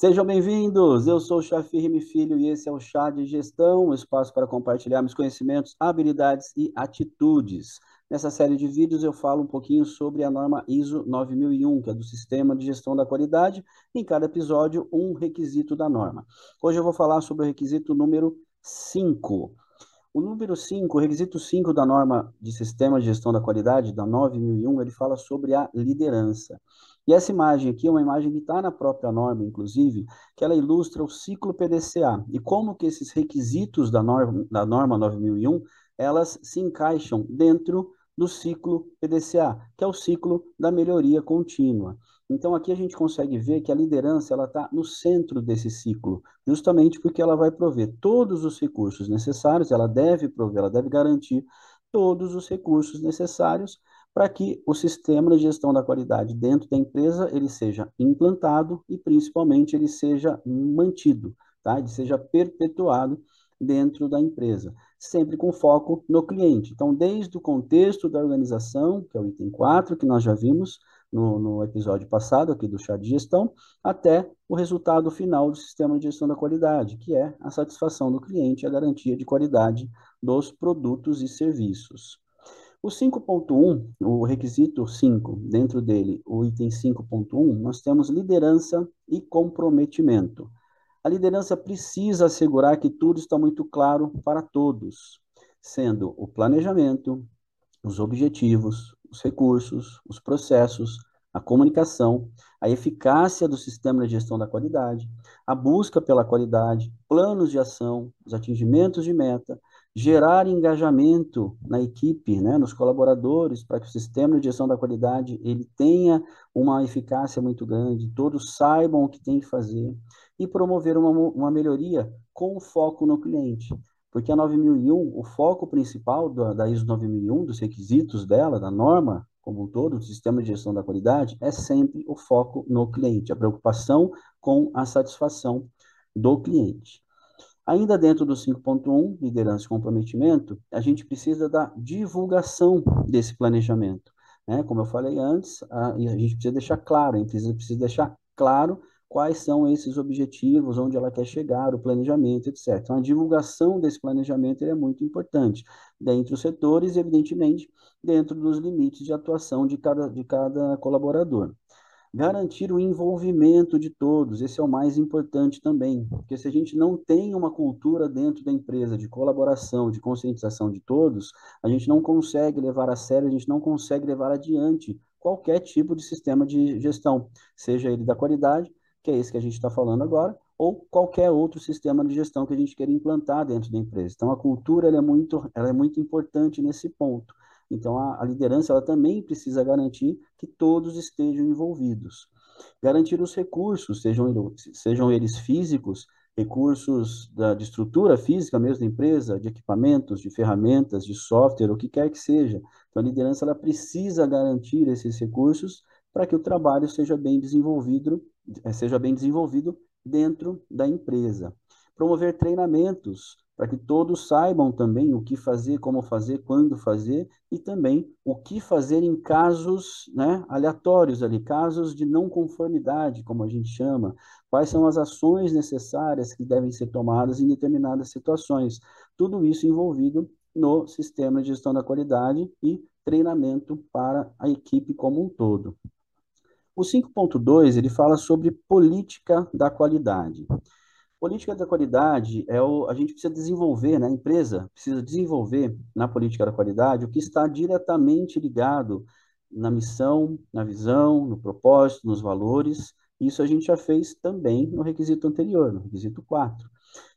Sejam bem-vindos! Eu sou o Chefe Rime Filho e esse é o Chá de Gestão, um espaço para compartilharmos conhecimentos, habilidades e atitudes. Nessa série de vídeos eu falo um pouquinho sobre a norma ISO 9001, que é do Sistema de Gestão da Qualidade, em cada episódio um requisito da norma. Hoje eu vou falar sobre o requisito número 5. O número 5, o requisito 5 da norma de Sistema de Gestão da Qualidade, da 9001, ele fala sobre a liderança. E essa imagem aqui é uma imagem que está na própria norma, inclusive, que ela ilustra o ciclo PDCA e como que esses requisitos da norma, da norma 9001, elas se encaixam dentro do ciclo PDCA, que é o ciclo da melhoria contínua. Então aqui a gente consegue ver que a liderança ela está no centro desse ciclo, justamente porque ela vai prover todos os recursos necessários, ela deve prover, ela deve garantir todos os recursos necessários para que o sistema de gestão da qualidade dentro da empresa ele seja implantado e principalmente ele seja mantido, tá? Ele seja perpetuado dentro da empresa, sempre com foco no cliente. Então, desde o contexto da organização, que é o item 4, que nós já vimos no, no episódio passado aqui do chá de gestão, até o resultado final do sistema de gestão da qualidade, que é a satisfação do cliente e a garantia de qualidade dos produtos e serviços. O 5.1, o requisito 5, dentro dele, o item 5.1, nós temos liderança e comprometimento. A liderança precisa assegurar que tudo está muito claro para todos, sendo o planejamento, os objetivos, os recursos, os processos, a comunicação, a eficácia do sistema de gestão da qualidade, a busca pela qualidade, planos de ação, os atingimentos de meta, gerar engajamento na equipe, né, nos colaboradores, para que o sistema de gestão da qualidade ele tenha uma eficácia muito grande, todos saibam o que tem que fazer, e promover uma, uma melhoria com foco no cliente. Porque a 9001, o foco principal da, da ISO 9001, dos requisitos dela, da norma como um todo, do sistema de gestão da qualidade, é sempre o foco no cliente, a preocupação com a satisfação do cliente. Ainda dentro do 5.1, liderança e comprometimento, a gente precisa da divulgação desse planejamento. Né? Como eu falei antes, a, a gente precisa deixar claro, a empresa precisa deixar claro quais são esses objetivos, onde ela quer chegar, o planejamento, etc. Então, a divulgação desse planejamento é muito importante, dentre os setores evidentemente, dentro dos limites de atuação de cada, de cada colaborador. Garantir o envolvimento de todos, esse é o mais importante também, porque se a gente não tem uma cultura dentro da empresa de colaboração, de conscientização de todos, a gente não consegue levar a sério, a gente não consegue levar adiante qualquer tipo de sistema de gestão, seja ele da qualidade, que é esse que a gente está falando agora, ou qualquer outro sistema de gestão que a gente queira implantar dentro da empresa. Então, a cultura é, muito, ela é muito importante nesse ponto. Então, a, a liderança ela também precisa garantir que todos estejam envolvidos. Garantir os recursos, sejam, sejam eles físicos, recursos da, de estrutura física mesmo da empresa, de equipamentos, de ferramentas, de software, o que quer que seja. Então, a liderança ela precisa garantir esses recursos para que o trabalho seja bem desenvolvido, eh, seja bem desenvolvido dentro da empresa. Promover treinamentos para que todos saibam também o que fazer, como fazer, quando fazer e também o que fazer em casos né, aleatórios ali, casos de não conformidade, como a gente chama, quais são as ações necessárias que devem ser tomadas em determinadas situações. Tudo isso envolvido no sistema de gestão da qualidade e treinamento para a equipe como um todo. O 5.2 ele fala sobre política da qualidade. Política da qualidade é o, a gente precisa desenvolver, né? A empresa precisa desenvolver na política da qualidade o que está diretamente ligado na missão, na visão, no propósito, nos valores. Isso a gente já fez também no requisito anterior, no requisito 4.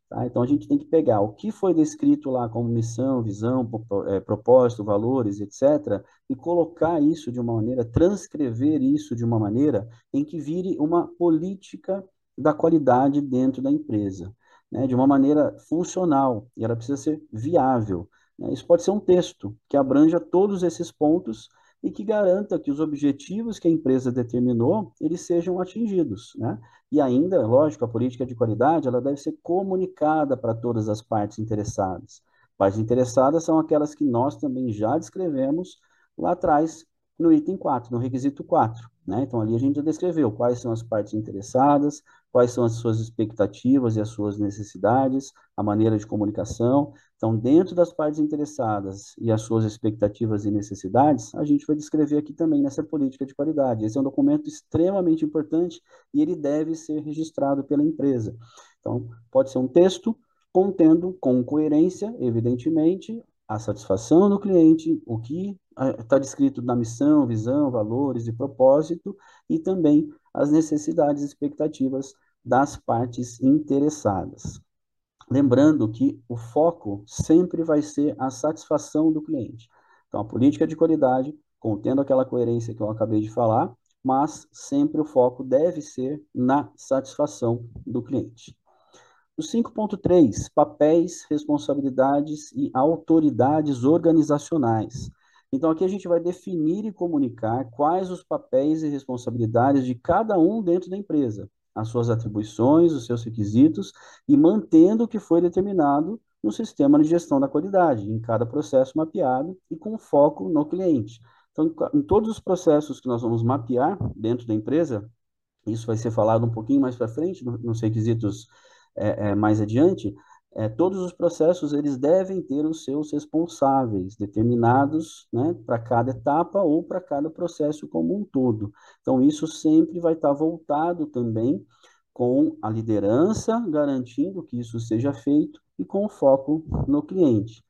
Tá? Então a gente tem que pegar o que foi descrito lá como missão, visão, é, propósito, valores, etc., e colocar isso de uma maneira, transcrever isso de uma maneira em que vire uma política da qualidade dentro da empresa, né, de uma maneira funcional, e ela precisa ser viável. Né? Isso pode ser um texto que abranja todos esses pontos e que garanta que os objetivos que a empresa determinou, eles sejam atingidos, né? E ainda, lógico, a política de qualidade, ela deve ser comunicada para todas as partes interessadas. Partes interessadas são aquelas que nós também já descrevemos lá atrás no item 4, no requisito 4. Né? Então, ali a gente já descreveu quais são as partes interessadas, quais são as suas expectativas e as suas necessidades, a maneira de comunicação. Então, dentro das partes interessadas e as suas expectativas e necessidades, a gente vai descrever aqui também nessa política de qualidade. Esse é um documento extremamente importante e ele deve ser registrado pela empresa. Então, pode ser um texto contendo com coerência, evidentemente, a satisfação do cliente, o que está descrito na missão, visão, valores e propósito, e também as necessidades e expectativas das partes interessadas. Lembrando que o foco sempre vai ser a satisfação do cliente. Então, a política de qualidade, contendo aquela coerência que eu acabei de falar, mas sempre o foco deve ser na satisfação do cliente. O 5.3, papéis, responsabilidades e autoridades organizacionais. Então, aqui a gente vai definir e comunicar quais os papéis e responsabilidades de cada um dentro da empresa, as suas atribuições, os seus requisitos, e mantendo o que foi determinado no sistema de gestão da qualidade, em cada processo mapeado e com foco no cliente. Então, em todos os processos que nós vamos mapear dentro da empresa, isso vai ser falado um pouquinho mais para frente, nos requisitos é, é, mais adiante, é, todos os processos eles devem ter os seus responsáveis determinados né, para cada etapa ou para cada processo como um todo. Então, isso sempre vai estar voltado também com a liderança, garantindo que isso seja feito e com foco no cliente.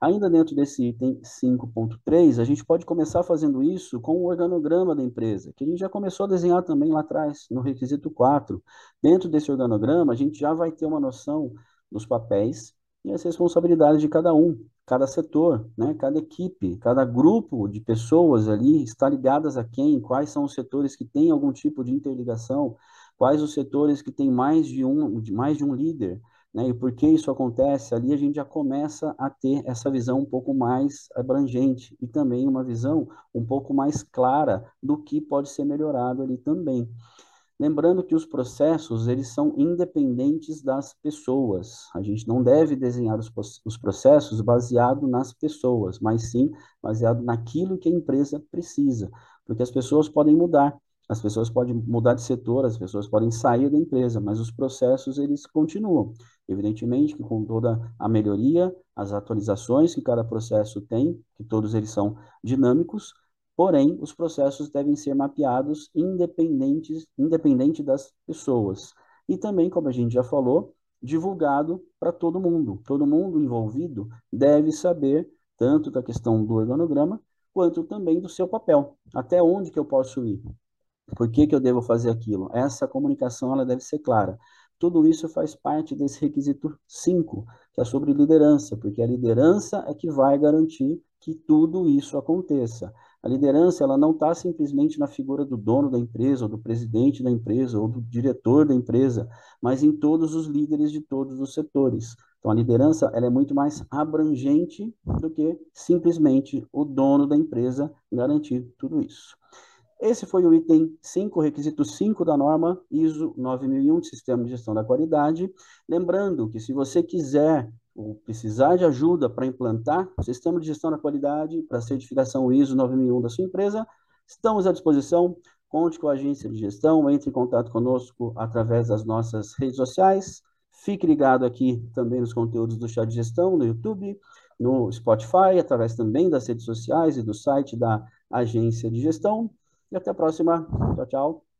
Ainda dentro desse item 5.3, a gente pode começar fazendo isso com o organograma da empresa, que a gente já começou a desenhar também lá atrás, no requisito 4. Dentro desse organograma, a gente já vai ter uma noção dos papéis e as responsabilidades de cada um, cada setor, né, cada equipe, cada grupo de pessoas ali está ligadas a quem, quais são os setores que têm algum tipo de interligação, quais os setores que têm mais de um, mais de um líder, né? E por que isso acontece? Ali a gente já começa a ter essa visão um pouco mais abrangente e também uma visão um pouco mais clara do que pode ser melhorado ali também. Lembrando que os processos, eles são independentes das pessoas. A gente não deve desenhar os, os processos baseado nas pessoas, mas sim baseado naquilo que a empresa precisa, porque as pessoas podem mudar. As pessoas podem mudar de setor, as pessoas podem sair da empresa, mas os processos eles continuam. Evidentemente que com toda a melhoria, as atualizações que cada processo tem, que todos eles são dinâmicos, porém os processos devem ser mapeados independentes, independente das pessoas. E também, como a gente já falou, divulgado para todo mundo. Todo mundo envolvido deve saber tanto da questão do organograma quanto também do seu papel. Até onde que eu posso ir? Por que, que eu devo fazer aquilo? Essa comunicação ela deve ser clara. Tudo isso faz parte desse requisito 5, que é sobre liderança, porque a liderança é que vai garantir que tudo isso aconteça. A liderança ela não está simplesmente na figura do dono da empresa, ou do presidente da empresa, ou do diretor da empresa, mas em todos os líderes de todos os setores. Então, a liderança ela é muito mais abrangente do que simplesmente o dono da empresa garantir tudo isso. Esse foi o item 5, requisito 5 da norma ISO 9001 de Sistema de Gestão da Qualidade. Lembrando que se você quiser ou precisar de ajuda para implantar o sistema de gestão da qualidade para certificação ISO 9001 da sua empresa, estamos à disposição. Conte com a agência de gestão, entre em contato conosco através das nossas redes sociais. Fique ligado aqui também nos conteúdos do Chá de Gestão no YouTube, no Spotify, através também das redes sociais e do site da agência de gestão. E até a próxima. Tchau, tchau.